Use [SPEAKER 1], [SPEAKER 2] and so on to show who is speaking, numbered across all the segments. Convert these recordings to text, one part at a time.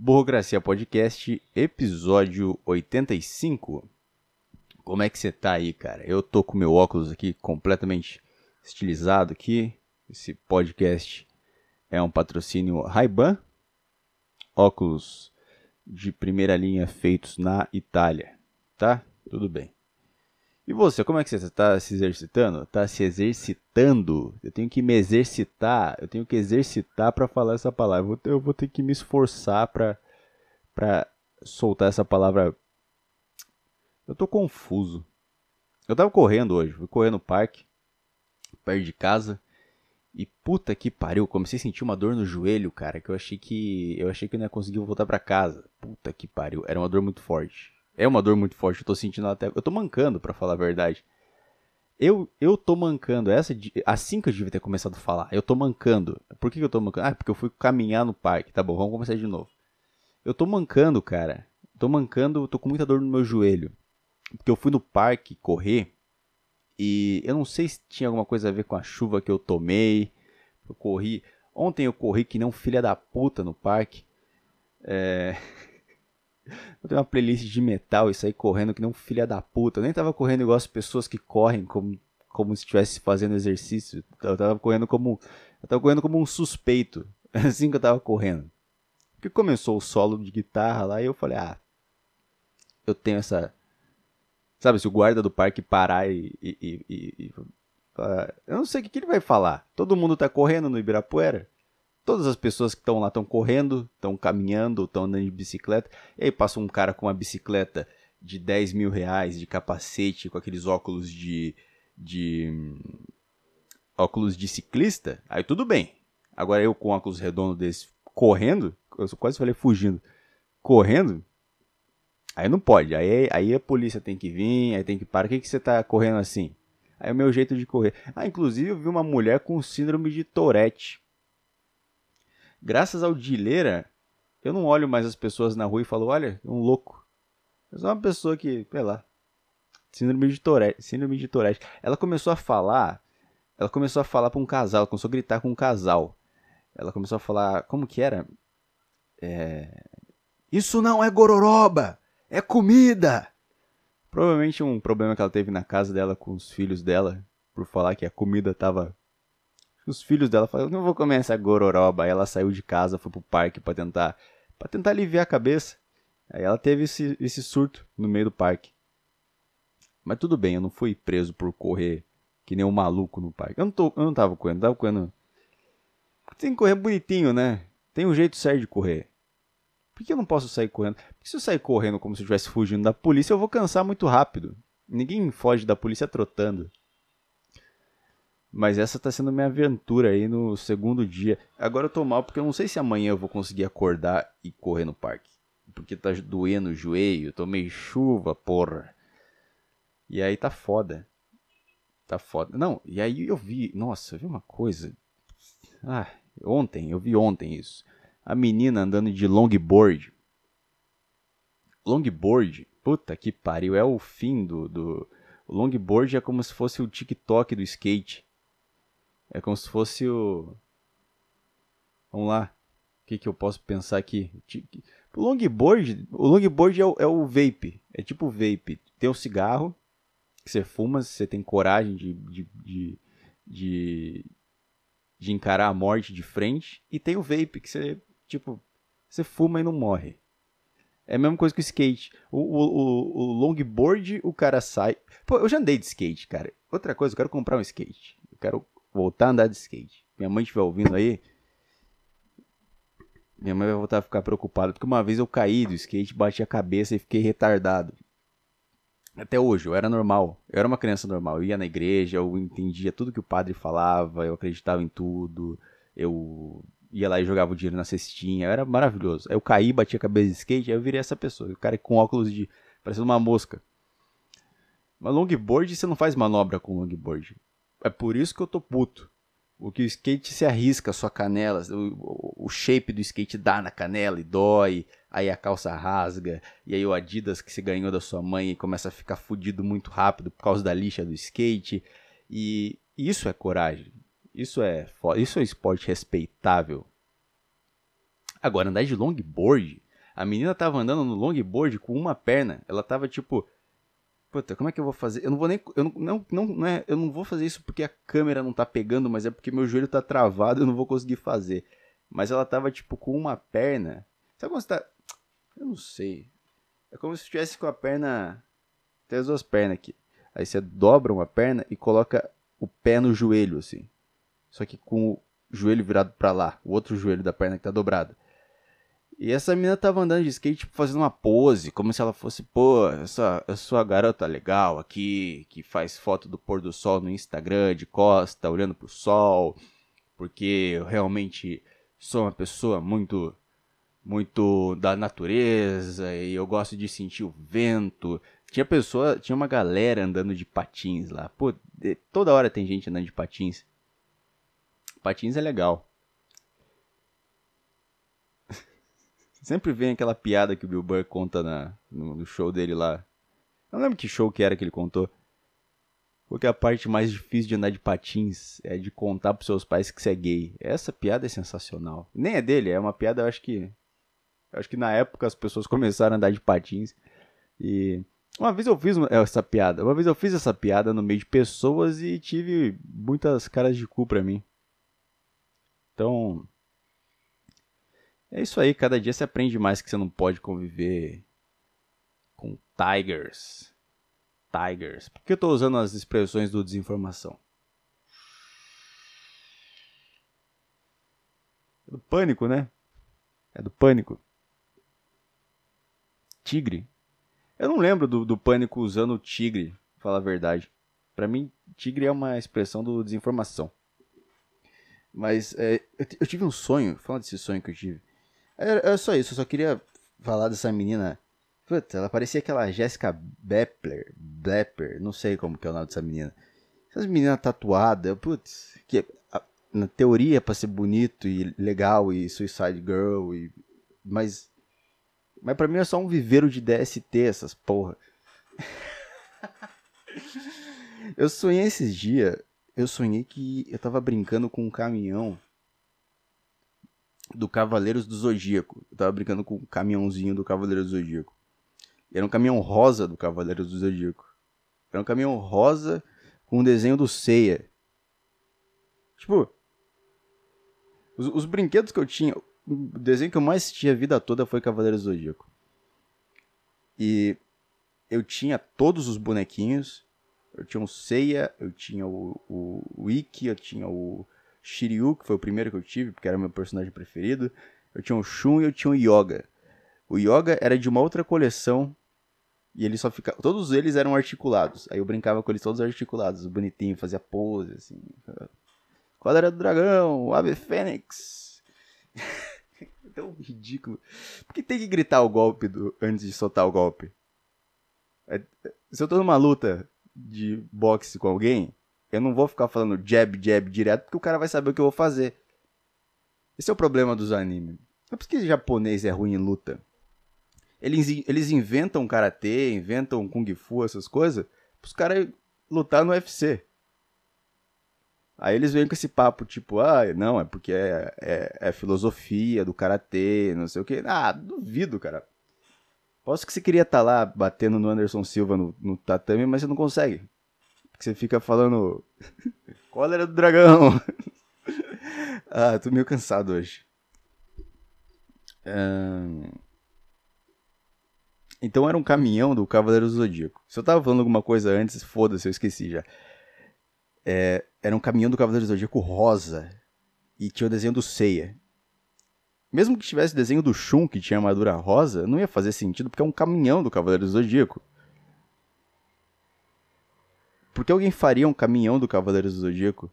[SPEAKER 1] Burocracia Podcast, episódio 85. Como é que você tá aí, cara? Eu tô com meu óculos aqui completamente estilizado aqui. Esse podcast é um patrocínio Ray-Ban. Óculos de primeira linha feitos na Itália, tá? Tudo bem. E você, como é que você está se exercitando? Está se exercitando? Eu tenho que me exercitar, eu tenho que exercitar para falar essa palavra. Eu vou ter que me esforçar para soltar essa palavra. Eu tô confuso. Eu tava correndo hoje, fui correr no parque, perto de casa, e puta que pariu, comecei a sentir uma dor no joelho, cara, que eu achei que eu achei que eu não ia conseguir voltar para casa. Puta que pariu, era uma dor muito forte. É uma dor muito forte, eu tô sentindo até. Eu tô mancando, para falar a verdade. Eu, eu tô mancando. Essa assim que eu devia ter começado a falar. Eu tô mancando. Por que, que eu tô mancando? Ah, porque eu fui caminhar no parque. Tá bom, vamos começar de novo. Eu tô mancando, cara. Tô mancando, tô com muita dor no meu joelho. Porque eu fui no parque correr. E eu não sei se tinha alguma coisa a ver com a chuva que eu tomei. Eu corri. Ontem eu corri que nem um filho da puta no parque. É. Eu tenho uma playlist de metal e saí correndo que nem um filho da puta. Eu nem tava correndo igual as pessoas que correm como, como se estivesse fazendo exercício. Eu tava correndo como. Eu tava correndo como um suspeito. Assim que eu tava correndo. Porque começou o solo de guitarra lá e eu falei, ah, eu tenho essa. Sabe, se o guarda do parque parar e. e, e, e eu não sei o que, que ele vai falar. Todo mundo tá correndo no Ibirapuera. Todas as pessoas que estão lá estão correndo, estão caminhando, estão andando de bicicleta. E aí passa um cara com uma bicicleta de 10 mil reais, de capacete, com aqueles óculos de. de. óculos de ciclista. Aí tudo bem. Agora eu com óculos redondos desse correndo, eu quase falei fugindo, correndo, aí não pode. Aí, aí a polícia tem que vir, aí tem que parar. Por que, que você tá correndo assim? Aí é o meu jeito de correr. Ah, inclusive eu vi uma mulher com síndrome de Tourette. Graças ao Dileira, eu não olho mais as pessoas na rua e falo, olha, um louco. Eu sou uma pessoa que, sei lá, síndrome de Tourette, síndrome de Tourette. Ela começou a falar, ela começou a falar para um casal, começou a gritar com um casal. Ela começou a falar, como que era? É... Isso não é gororoba, é comida. Provavelmente um problema que ela teve na casa dela com os filhos dela, por falar que a comida tava os filhos dela falaram, não vou comer essa gororoba. Aí ela saiu de casa, foi pro parque para tentar para tentar aliviar a cabeça. Aí ela teve esse, esse surto no meio do parque. Mas tudo bem, eu não fui preso por correr que nem um maluco no parque. Eu não, tô, eu não tava correndo, tava correndo. Tem que correr bonitinho, né? Tem um jeito certo de correr. Por que eu não posso sair correndo? Porque se eu sair correndo como se eu estivesse fugindo da polícia, eu vou cansar muito rápido. Ninguém foge da polícia trotando. Mas essa tá sendo minha aventura aí no segundo dia. Agora eu tô mal porque eu não sei se amanhã eu vou conseguir acordar e correr no parque. Porque tá doendo o joelho, tomei chuva, porra. E aí tá foda. Tá foda. Não, e aí eu vi, nossa, eu vi uma coisa. Ah, ontem, eu vi ontem isso. A menina andando de longboard. Longboard, puta que pariu, é o fim do, do... O longboard é como se fosse o TikTok do skate. É como se fosse o. Vamos lá. O que, que eu posso pensar aqui? O longboard, o longboard é o, é o vape. É tipo vape. Tem o cigarro que você fuma, você tem coragem de, de, de, de, de encarar a morte de frente. E tem o vape que você, tipo, você fuma e não morre. É a mesma coisa que o skate. O, o, o, longboard, o cara sai. Pô, eu já andei de skate, cara. Outra coisa, eu quero comprar um skate. Eu quero voltar a andar de skate. Minha mãe estiver ouvindo aí, minha mãe vai voltar a ficar preocupada, porque uma vez eu caí do skate, bati a cabeça e fiquei retardado. Até hoje, eu era normal. Eu era uma criança normal. Eu ia na igreja, eu entendia tudo que o padre falava, eu acreditava em tudo. Eu ia lá e jogava o dinheiro na cestinha. Era maravilhoso. Aí eu caí, bati a cabeça de skate, aí eu virei essa pessoa. O cara com óculos de. parecendo uma mosca. Mas longboard, você não faz manobra com longboard. É por isso que eu tô puto. O que o skate se arrisca a sua canela, o, o shape do skate dá na canela e dói, aí a calça rasga, e aí o Adidas que você ganhou da sua mãe começa a ficar fudido muito rápido por causa da lixa do skate. E isso é coragem. Isso é, isso é esporte respeitável. Agora, andar de longboard, A menina tava andando no longboard com uma perna. Ela tava tipo. Puta, como é que eu vou fazer? Eu não vou nem. Eu não, não, não, é, eu não vou fazer isso porque a câmera não tá pegando, mas é porque meu joelho tá travado e eu não vou conseguir fazer. Mas ela tava, tipo, com uma perna. Sabe quando você tá. Eu não sei. É como se estivesse com a perna. Tem as duas pernas aqui. Aí você dobra uma perna e coloca o pé no joelho, assim. Só que com o joelho virado para lá. O outro joelho da perna que tá dobrado. E essa menina tava andando de skate, tipo, fazendo uma pose, como se ela fosse, pô, essa, eu sou a garota legal aqui, que faz foto do pôr do sol no Instagram, de costa, olhando pro sol, porque eu realmente sou uma pessoa muito, muito da natureza, e eu gosto de sentir o vento. Tinha pessoa, tinha uma galera andando de patins lá, pô, toda hora tem gente andando de patins. Patins é legal. Sempre vem aquela piada que o Bill Burr conta na, no, no show dele lá. Não lembro que show que era que ele contou. Porque a parte mais difícil de andar de patins é de contar pros seus pais que você é gay. Essa piada é sensacional. Nem é dele, é uma piada, eu acho que. Eu acho que na época as pessoas começaram a andar de patins. E. Uma vez eu fiz essa piada. Uma vez eu fiz essa piada no meio de pessoas e tive muitas caras de cu pra mim. Então. É isso aí, cada dia você aprende mais que você não pode conviver com tigers. Tigers. Por que eu estou usando as expressões do desinformação? É do pânico, né? É do pânico. Tigre. Eu não lembro do, do pânico usando tigre, falar a verdade. Para mim, tigre é uma expressão do desinformação. Mas é, eu, eu, tive um sonho, fala desse sonho que eu tive. Era, era só isso, eu só queria falar dessa menina. Puta, ela parecia aquela Jessica Bepler, Blepper, não sei como que é o nome dessa menina. Essas meninas tatuadas, putz, que a, na teoria é pra ser bonito e legal e Suicide Girl, e, mas mas pra mim é só um viveiro de DST essas porra. eu sonhei esses dias, eu sonhei que eu tava brincando com um caminhão do Cavaleiros do Zodíaco. Eu tava brincando com o caminhãozinho do Cavaleiros do Zodíaco. Era um caminhão rosa do Cavaleiros do Zodíaco. Era um caminhão rosa com um desenho do Seiya. Tipo, os, os, brinquedos que eu tinha, o desenho que eu mais tinha a vida toda foi Cavaleiros do Zodíaco. E eu tinha todos os bonequinhos. Eu tinha o Seiya, eu tinha o, o, o Ikki, eu tinha o Shiryu, que foi o primeiro que eu tive, porque era meu personagem preferido. Eu tinha o Shun e eu tinha o Yoga. O Yoga era de uma outra coleção e ele só ficava. Todos eles eram articulados. Aí eu brincava com eles todos articulados, bonitinho, fazia pose, assim. Qual era do dragão? O Ave Fênix. Tão ridículo. Por que tem que gritar o golpe do... antes de soltar o golpe? É... Se eu tô numa luta de boxe com alguém, eu não vou ficar falando jab, jab direto, porque o cara vai saber o que eu vou fazer. Esse é o problema dos animes. Não é porque japonês é ruim em luta. Eles, eles inventam karatê, inventam kung fu, essas coisas, os caras lutar no UFC. Aí eles vêm com esse papo, tipo, ah, não, é porque é, é, é filosofia do karatê, não sei o que. Ah, duvido, cara. Posso que você queria estar tá lá batendo no Anderson Silva no, no tatame, mas você não consegue. Que você fica falando. Cólera do dragão! ah, tô meio cansado hoje. Então era um caminhão do Cavaleiro do Zodíaco. Se eu tava falando alguma coisa antes, foda-se, eu esqueci já. É... Era um caminhão do Cavaleiro do Zodíaco rosa. E tinha o desenho do Seiya. Mesmo que tivesse desenho do Shun, que tinha armadura rosa, não ia fazer sentido, porque é um caminhão do Cavaleiro do Zodíaco. Por que alguém faria um caminhão do Cavaleiros do Zodíaco?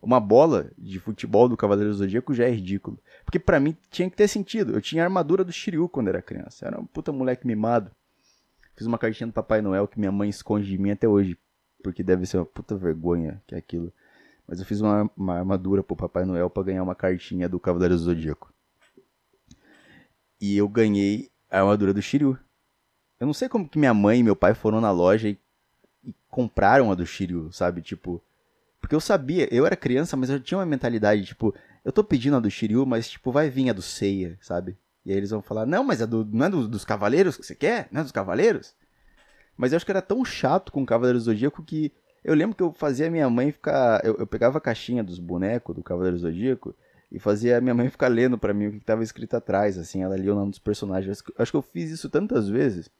[SPEAKER 1] Uma bola de futebol do Cavaleiros do Zodíaco já é ridículo. Porque para mim tinha que ter sentido. Eu tinha a armadura do Shiryu quando era criança. Era um puta moleque mimado. Fiz uma cartinha do Papai Noel que minha mãe esconde de mim até hoje. Porque deve ser uma puta vergonha que é aquilo. Mas eu fiz uma, uma armadura pro Papai Noel para ganhar uma cartinha do Cavaleiros do Zodíaco. E eu ganhei a armadura do Shiryu. Eu não sei como que minha mãe e meu pai foram na loja e e compraram a do Shiryu, sabe? Tipo, porque eu sabia, eu era criança, mas eu tinha uma mentalidade, tipo, eu tô pedindo a do Shiryu, mas tipo, vai vir a do Seiya, sabe? E aí eles vão falar, não, mas é do, não é do, dos cavaleiros que você quer? Não é dos cavaleiros? Mas eu acho que era tão chato com o do Zodíaco que eu lembro que eu fazia minha mãe ficar. Eu, eu pegava a caixinha dos bonecos do Cavaleiro Zodíaco e fazia a minha mãe ficar lendo para mim o que estava escrito atrás, assim, ela lia o nome dos personagens. Acho que eu fiz isso tantas vezes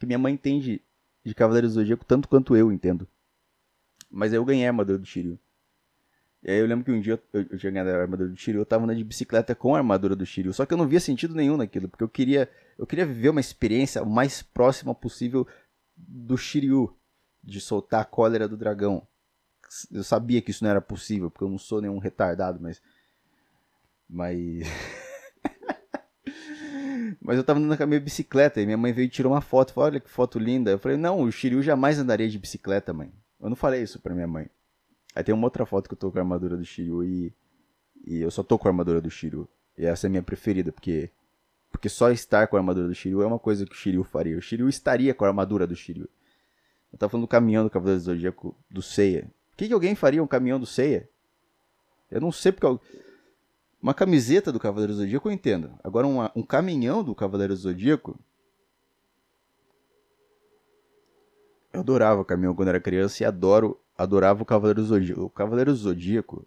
[SPEAKER 1] que minha mãe entende de Cavaleiro do Zodíaco tanto quanto eu entendo. Mas eu ganhei a armadura do Shiryu. E aí eu lembro que um dia eu, eu tinha ganhado a armadura do Shiryu, eu tava andando de bicicleta com a armadura do Shiryu. Só que eu não via sentido nenhum naquilo, porque eu queria, eu queria viver uma experiência o mais próxima possível do Shiryu, de soltar a cólera do dragão. Eu sabia que isso não era possível, porque eu não sou nenhum retardado, mas. Mas. mas eu tava andando com a minha bicicleta e minha mãe veio e tirou uma foto. Falou, olha que foto linda. Eu falei, não, o Shiryu jamais andaria de bicicleta, mãe. Eu não falei isso pra minha mãe. Aí tem uma outra foto que eu tô com a armadura do Shiryu e, e eu só tô com a armadura do Shiryu. E essa é a minha preferida, porque porque só estar com a armadura do Shiryu é uma coisa que o Shiryu faria. O Shiryu estaria com a armadura do Shiryu. Eu tava falando do caminhão do Cavaleiro do Zodíaco do Seiya. O que, que alguém faria um caminhão do Seiya? Eu não sei porque... Uma camiseta do Cavaleiro do Zodíaco eu entendo. Agora uma, um caminhão do Cavaleiro do Zodíaco... Eu adorava o caminhão quando era criança e adoro adorava o Cavaleiro do Zodíaco. O Cavaleiro do Zodíaco,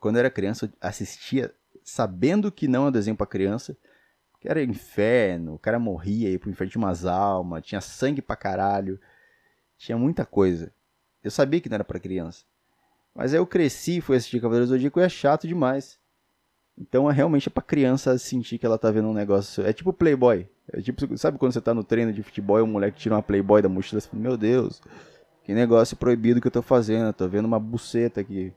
[SPEAKER 1] quando era criança, eu assistia sabendo que não é desenho para criança, que era inferno, o cara morria, ia pro inferno, tinha umas almas, tinha sangue pra caralho, tinha muita coisa. Eu sabia que não era para criança. Mas aí eu cresci, fui assistir Cavaleiro do Zodíaco e é chato demais. Então é realmente é pra criança sentir que ela tá vendo um negócio. É tipo Playboy. É tipo, sabe quando você tá no treino de futebol e um moleque tira uma Playboy da mochila e fala, meu Deus, que negócio proibido que eu tô fazendo. Eu tô vendo uma buceta aqui.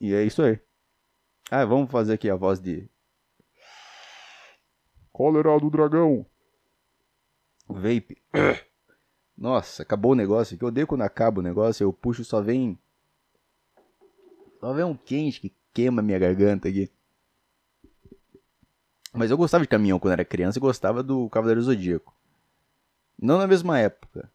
[SPEAKER 1] E é isso aí. Ah, vamos fazer aqui a voz de.
[SPEAKER 2] Cólera do dragão.
[SPEAKER 1] Vape. Nossa, acabou o negócio aqui. Eu odeio quando acaba o negócio. Eu puxo só vem. Só vem um quente que queima minha garganta aqui. Mas eu gostava de caminhão quando era criança e gostava do Cavaleiro Zodíaco. Não na mesma época.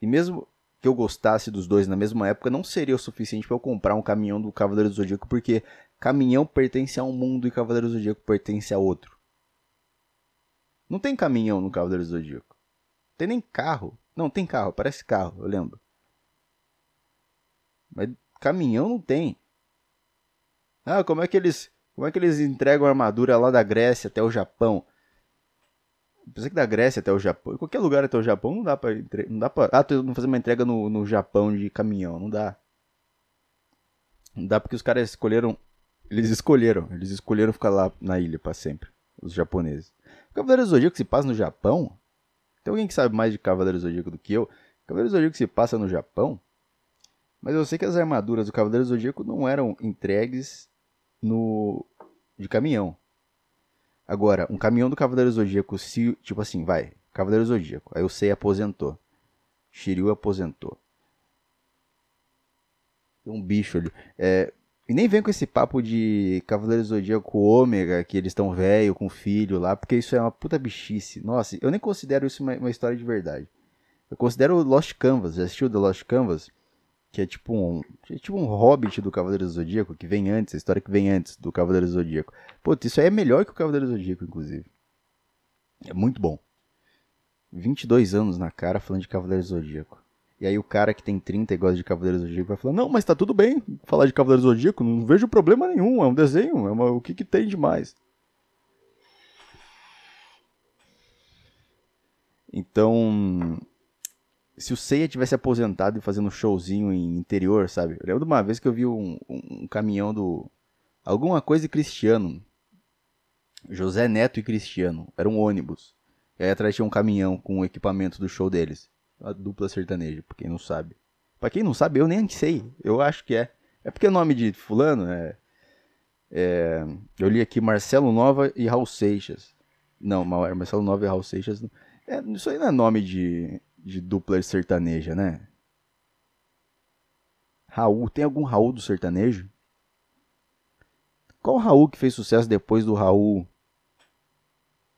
[SPEAKER 1] E mesmo que eu gostasse dos dois na mesma época, não seria o suficiente para eu comprar um caminhão do Cavaleiro Zodíaco, porque caminhão pertence a um mundo e Cavaleiro Zodíaco pertence a outro. Não tem caminhão no Cavaleiro Zodíaco. Tem nem carro. Não, tem carro, parece carro, eu lembro. Mas caminhão não tem. Ah, como é que eles como é que eles entregam a armadura lá da Grécia até o Japão? Pensei que da Grécia até o Japão. Qualquer lugar até o Japão não dá pra. Entre... Não dá pra... Ah, tu não fazer uma entrega no, no Japão de caminhão. Não dá. Não dá porque os caras escolheram. Eles escolheram. Eles escolheram ficar lá na ilha para sempre. Os japoneses. O Cavaleiro Zodíaco se passa no Japão? Tem alguém que sabe mais de Cavaleiro Zodíaco do que eu? Cavaleiro Zodíaco se passa no Japão? Mas eu sei que as armaduras do Cavaleiro Zodíaco não eram entregues no de caminhão. Agora, um caminhão do Cavaleiro Zodíaco, se, tipo assim, vai, Cavaleiro Zodíaco, aí o Sei aposentou. Shiryu aposentou. Tem um bicho ali. É, e nem vem com esse papo de Cavaleiro Zodíaco Ômega, que eles estão velho com filho lá, porque isso é uma puta bichice. Nossa, eu nem considero isso uma, uma história de verdade. Eu considero Lost Canvas. Já assistiu The Lost Canvas? que é tipo um, é tipo um hobbit do Cavaleiro Zodíaco, que vem antes, a história que vem antes do Cavaleiro Zodíaco. Putz, isso aí é melhor que o Cavaleiro Zodíaco, inclusive. É muito bom. 22 anos na cara falando de Cavaleiro Zodíaco. E aí o cara que tem 30 e gosta de Cavaleiro do Zodíaco vai falar, não, mas tá tudo bem falar de Cavaleiro do Zodíaco, não vejo problema nenhum, é um desenho, é uma, o que que tem demais? Então, se o Seiya tivesse aposentado e fazendo um showzinho em interior, sabe? Eu lembro de uma vez que eu vi um, um, um caminhão do. Alguma coisa de Cristiano. José Neto e Cristiano. Era um ônibus. E aí atrás tinha um caminhão com o equipamento do show deles. A dupla sertaneja, pra quem não sabe. Pra quem não sabe, eu nem sei. Eu acho que é. É porque o nome de fulano é. é eu li aqui Marcelo Nova e Raul Seixas. Não, Marcelo Nova e Raul Seixas. É, isso aí não é nome de, de dupla sertaneja, né? Raul, tem algum Raul do sertanejo? Qual Raul que fez sucesso depois do Raul?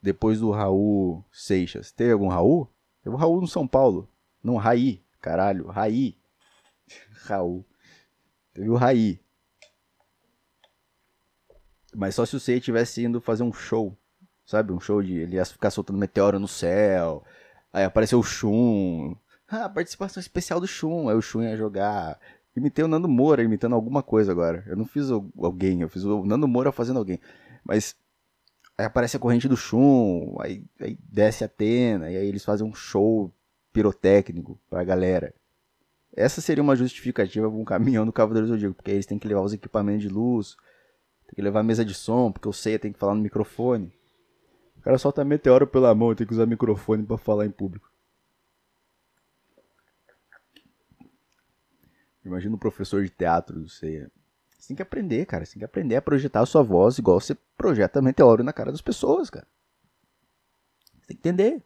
[SPEAKER 1] Depois do Raul Seixas? Tem algum Raul? Tem o Raul no São Paulo. Não, Raí. Caralho, Raí. Raul. Teve o Raí. Mas só se o Seiya tivesse indo fazer um show. Sabe? Um show de. Ele ia ficar soltando meteoro no céu. Aí apareceu o Shun. Ah, participação especial do Shun. Aí o Shun ia jogar. Imitei o Nando Moura imitando alguma coisa agora. Eu não fiz alguém, eu fiz o Nando Moura fazendo alguém. Mas aí aparece a corrente do Shun, aí, aí desce a Atena, e aí eles fazem um show pirotécnico pra galera. Essa seria uma justificativa para um caminhão do Cavaleiro do Zodíaco, porque eles têm que levar os equipamentos de luz, tem que levar a mesa de som, porque o Seiya tem que falar no microfone. O cara solta meteoro pela mão, tem que usar microfone para falar em público. Imagina um professor de teatro do Seiya. Você tem que aprender, cara. Você tem que aprender a projetar a sua voz igual você projeta meteoro na cara das pessoas, cara. Você tem que entender.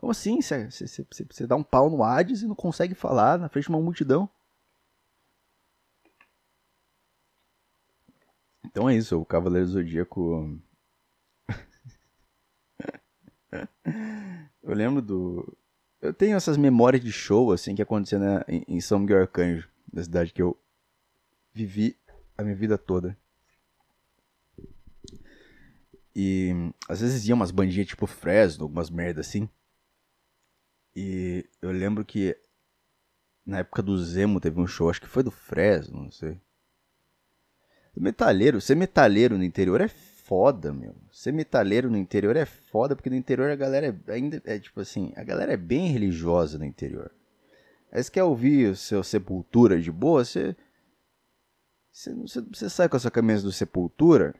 [SPEAKER 1] Como assim? Você, dá um pau no Hades e não consegue falar na frente de uma multidão? Então é isso, o Cavaleiro Zodíaco. eu lembro do. Eu tenho essas memórias de show, assim, que aconteceu né, em São Miguel Arcanjo, da cidade que eu vivi a minha vida toda. E às vezes ia umas bandinhas tipo Fresno, algumas merda assim. E eu lembro que na época do Zemo teve um show, acho que foi do Fresno, não sei. Metalheiro, ser metalheiro no interior é foda, meu. Ser metalheiro no interior é foda, porque no interior a galera é, ainda é tipo assim, a galera é bem religiosa no interior. Aí você quer ouvir o seu Sepultura de boa, você, você, você sai com a sua camisa do Sepultura,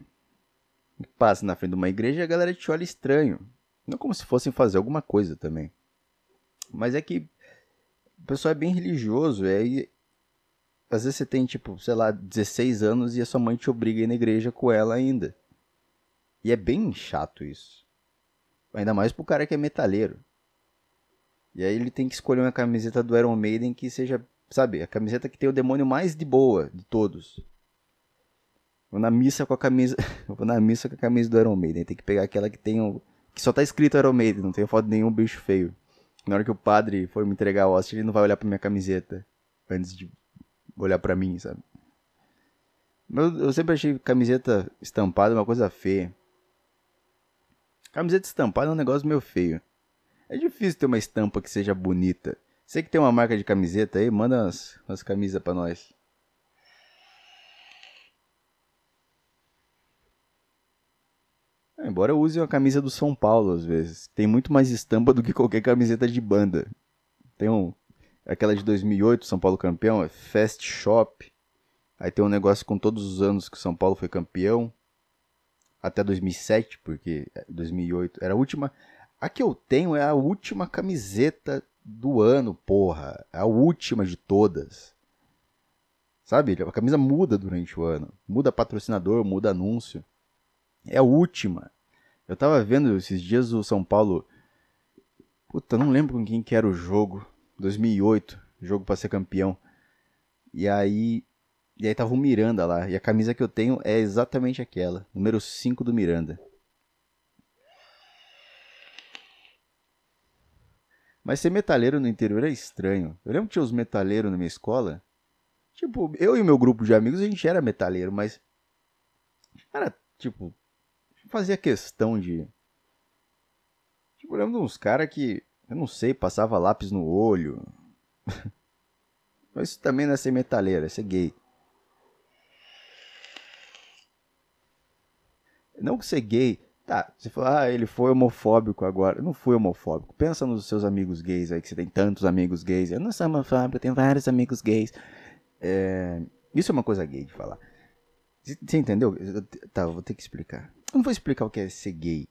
[SPEAKER 1] passa na frente de uma igreja e a galera te olha estranho. Não como se fossem fazer alguma coisa também. Mas é que o pessoal é bem religioso, e aí às vezes você tem, tipo, sei lá, 16 anos e a sua mãe te obriga a ir na igreja com ela ainda. E é bem chato isso. Ainda mais pro cara que é metaleiro. E aí ele tem que escolher uma camiseta do Iron Maiden que seja, sabe, a camiseta que tem o demônio mais de boa de todos. Vou na missa com a camisa, vou na missa com a camisa do Iron Maiden, tem que pegar aquela que tem o que só tá escrito Iron Maiden, não tem foto de nenhum bicho feio. Na hora que o padre for me entregar a hóstia, ele não vai olhar pra minha camiseta antes de olhar para mim, sabe? Eu, eu sempre achei camiseta estampada uma coisa feia. Camiseta estampada é um negócio meio feio. É difícil ter uma estampa que seja bonita. Você que tem uma marca de camiseta aí, manda umas, umas camisas pra nós. Embora eu use uma camisa do São Paulo às vezes. Tem muito mais estampa do que qualquer camiseta de banda. Tem um, aquela de 2008, São Paulo campeão, é Fast Shop. Aí tem um negócio com todos os anos que o São Paulo foi campeão. Até 2007, porque 2008 era a última. A que eu tenho é a última camiseta do ano, porra. É a última de todas. Sabe? A camisa muda durante o ano. Muda patrocinador, muda anúncio. É a última. Eu tava vendo esses dias o São Paulo. Puta, não lembro com quem que era o jogo. 2008, jogo para ser campeão. E aí, e aí tava o Miranda lá, e a camisa que eu tenho é exatamente aquela, número 5 do Miranda. Mas ser metaleiro no interior é estranho. Eu lembro que tinha os metaleiros na minha escola. Tipo, eu e meu grupo de amigos, a gente era metaleiro, mas. Era, tipo. Fazia questão de. Tipo, eu lembro de uns caras que eu não sei, passava lápis no olho. Mas isso também não é ser metaleiro, é ser gay. Não que ser gay. Tá, você fala, ah, ele foi homofóbico agora. Não fui homofóbico. Pensa nos seus amigos gays aí, que você tem tantos amigos gays. Eu não sou homofóbico, eu tenho vários amigos gays. É... Isso é uma coisa gay de falar. Você entendeu? Tá, eu vou ter que explicar. Não vou explicar o que é ser gay.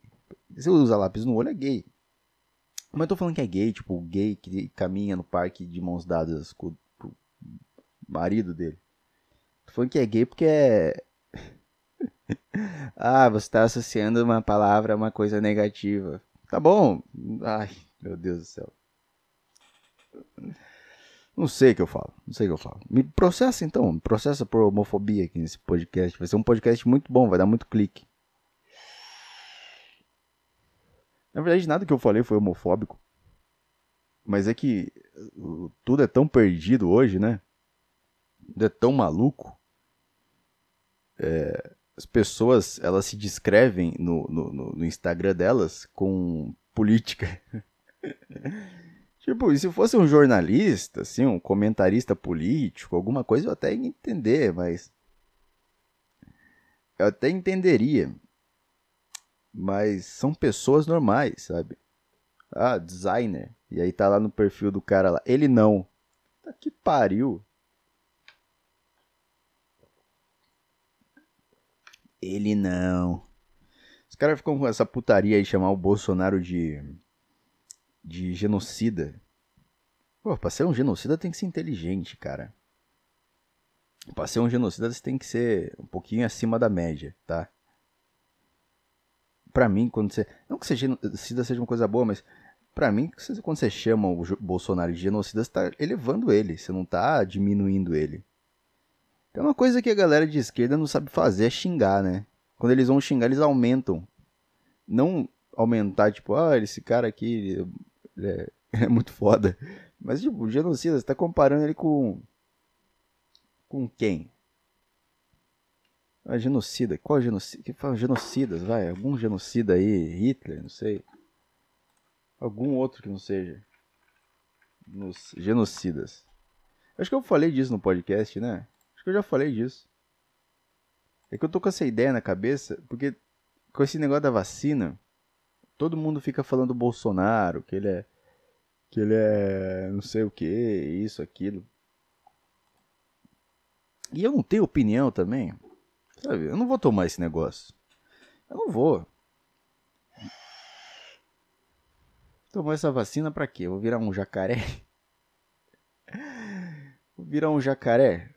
[SPEAKER 1] Se usa lápis no olho, é gay. Mas eu tô falando que é gay, tipo, gay que caminha no parque de mãos dadas com o marido dele. Tô falando que é gay porque é. ah, você tá associando uma palavra a uma coisa negativa. Tá bom. Ai, meu Deus do céu. Não sei o que eu falo. Não sei o que eu falo. Me processa então. Me processa por homofobia aqui nesse podcast. Vai ser um podcast muito bom, vai dar muito clique. Na verdade, nada que eu falei foi homofóbico. Mas é que tudo é tão perdido hoje, né? Tudo é tão maluco. É, as pessoas, elas se descrevem no, no, no Instagram delas com política. tipo, se fosse um jornalista, assim, um comentarista político, alguma coisa eu até ia entender, mas... Eu até entenderia. Mas são pessoas normais, sabe? Ah, designer. E aí tá lá no perfil do cara lá. Ele não. Tá que pariu. Ele não. Os caras ficam com essa putaria aí chamar o Bolsonaro de. de genocida. Pô, pra ser um genocida tem que ser inteligente, cara. Pra ser um genocida você tem que ser um pouquinho acima da média, tá? Pra mim, quando você. Não que ser genocida seja uma coisa boa, mas para mim, quando você chama o Bolsonaro de genocida, você tá elevando ele, você não tá diminuindo ele. Então, uma coisa que a galera de esquerda não sabe fazer é xingar, né? Quando eles vão xingar, eles aumentam. Não aumentar, tipo, ah, esse cara aqui é, é muito foda. Mas, tipo, genocida, você tá comparando ele com. Com quem? Ah, genocida. Qual genocida? Que fala genocidas, vai? Algum genocida aí? Hitler, não sei. Algum outro que não seja. Nos genocidas. Acho que eu falei disso no podcast, né? Acho que eu já falei disso. É que eu tô com essa ideia na cabeça, porque com esse negócio da vacina, todo mundo fica falando do Bolsonaro, que ele é. Que ele é não sei o que, isso, aquilo. E eu não tenho opinião também. Sabe? Eu não vou tomar esse negócio. Eu não vou. Tomou essa vacina pra quê? Vou virar um jacaré? Vou virar um jacaré?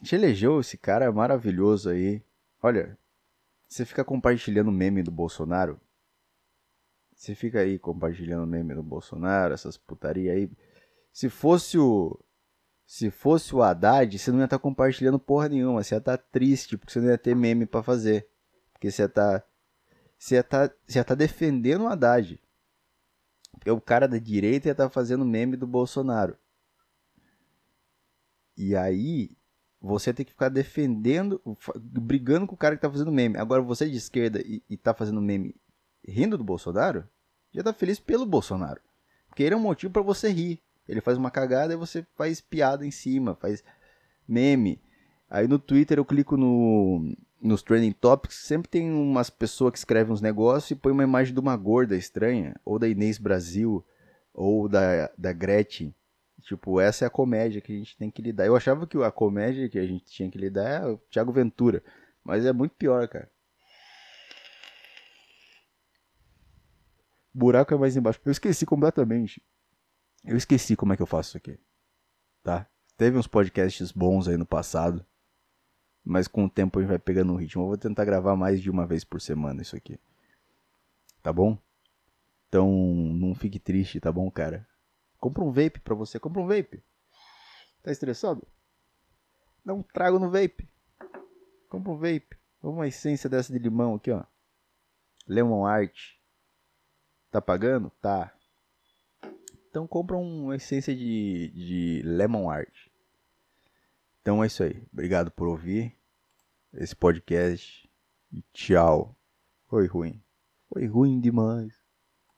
[SPEAKER 1] Gente elegeu esse cara maravilhoso aí. Olha, você fica compartilhando meme do Bolsonaro. Você fica aí compartilhando meme do Bolsonaro, essas putaria aí. Se fosse o. Se fosse o Haddad, você não ia estar tá compartilhando porra nenhuma. Você ia estar tá triste, porque você não ia ter meme para fazer. Porque você ia estar. Tá, você ia estar, você ia estar defendendo o Haddad. Porque o cara da direita ia estar tá fazendo meme do Bolsonaro. E aí, você tem que ficar defendendo, brigando com o cara que tá fazendo meme. Agora, você de esquerda e, e tá fazendo meme rindo do Bolsonaro, já tá feliz pelo Bolsonaro. Porque ele é um motivo para você rir. Ele faz uma cagada e você faz piada em cima, faz meme. Aí no Twitter eu clico no, nos trending topics, sempre tem umas pessoas que escrevem uns negócios e põe uma imagem de uma gorda estranha, ou da Inês Brasil, ou da, da Gretchen. Tipo, essa é a comédia que a gente tem que lidar. Eu achava que a comédia que a gente tinha que lidar é o Thiago Ventura, mas é muito pior, cara. Buraco é mais embaixo. Eu esqueci completamente. Eu esqueci como é que eu faço isso aqui. Tá? Teve uns podcasts bons aí no passado mas com o tempo a gente vai pegando um ritmo. Eu vou tentar gravar mais de uma vez por semana isso aqui. Tá bom? Então, não fique triste, tá bom, cara? Compra um vape pra você. Compra um vape. Tá estressado? Dá um trago no vape. Compra um vape. Uma essência dessa de limão aqui, ó. Lemon Art. Tá pagando? Tá. Então compra uma essência de, de Lemon Art. Então é isso aí. Obrigado por ouvir esse podcast. E tchau. Foi ruim. Foi ruim demais.